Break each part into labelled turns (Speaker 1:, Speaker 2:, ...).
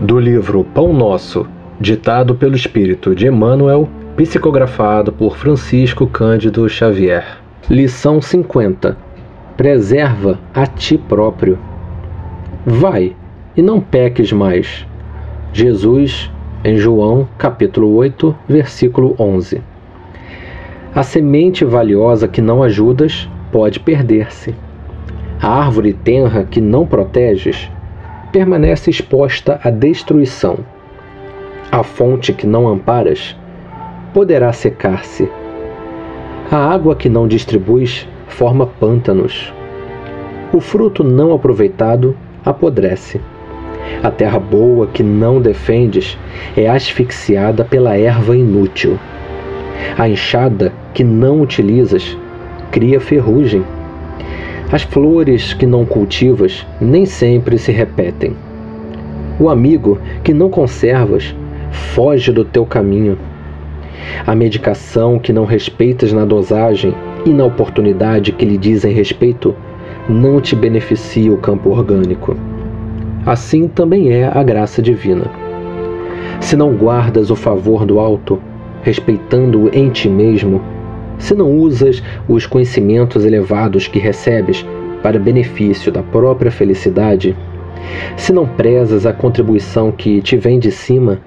Speaker 1: Do livro Pão Nosso, ditado pelo espírito de Emmanuel, psicografado por Francisco Cândido Xavier. Lição 50. Preserva a ti próprio. Vai e não peques mais. Jesus, em João, capítulo 8, versículo 11. A semente valiosa que não ajudas pode perder-se. A árvore tenra que não proteges permanece exposta à destruição. A fonte que não amparas poderá secar-se. A água que não distribuis forma pântanos. O fruto não aproveitado apodrece. A terra boa que não defendes é asfixiada pela erva inútil. A enxada que não utilizas cria ferrugem. As flores que não cultivas nem sempre se repetem. O amigo que não conservas foge do teu caminho. A medicação que não respeitas na dosagem e na oportunidade que lhe dizem respeito não te beneficia o campo orgânico. Assim também é a graça divina. Se não guardas o favor do alto, respeitando-o em ti mesmo, se não usas os conhecimentos elevados que recebes para benefício da própria felicidade, se não prezas a contribuição que te vem de cima,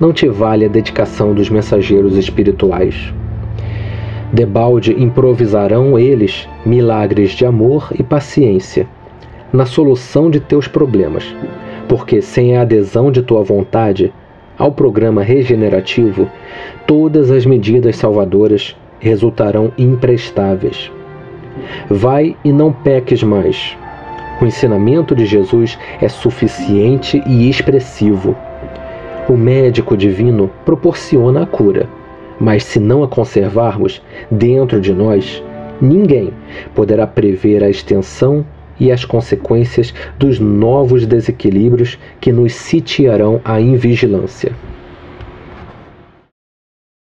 Speaker 1: não te vale a dedicação dos mensageiros espirituais. Debalde improvisarão eles milagres de amor e paciência na solução de teus problemas, porque sem a adesão de tua vontade ao programa regenerativo, todas as medidas salvadoras resultarão imprestáveis. Vai e não peques mais. O ensinamento de Jesus é suficiente e expressivo. O médico divino proporciona a cura, mas se não a conservarmos dentro de nós, ninguém poderá prever a extensão e as consequências dos novos desequilíbrios que nos sitiarão a invigilância.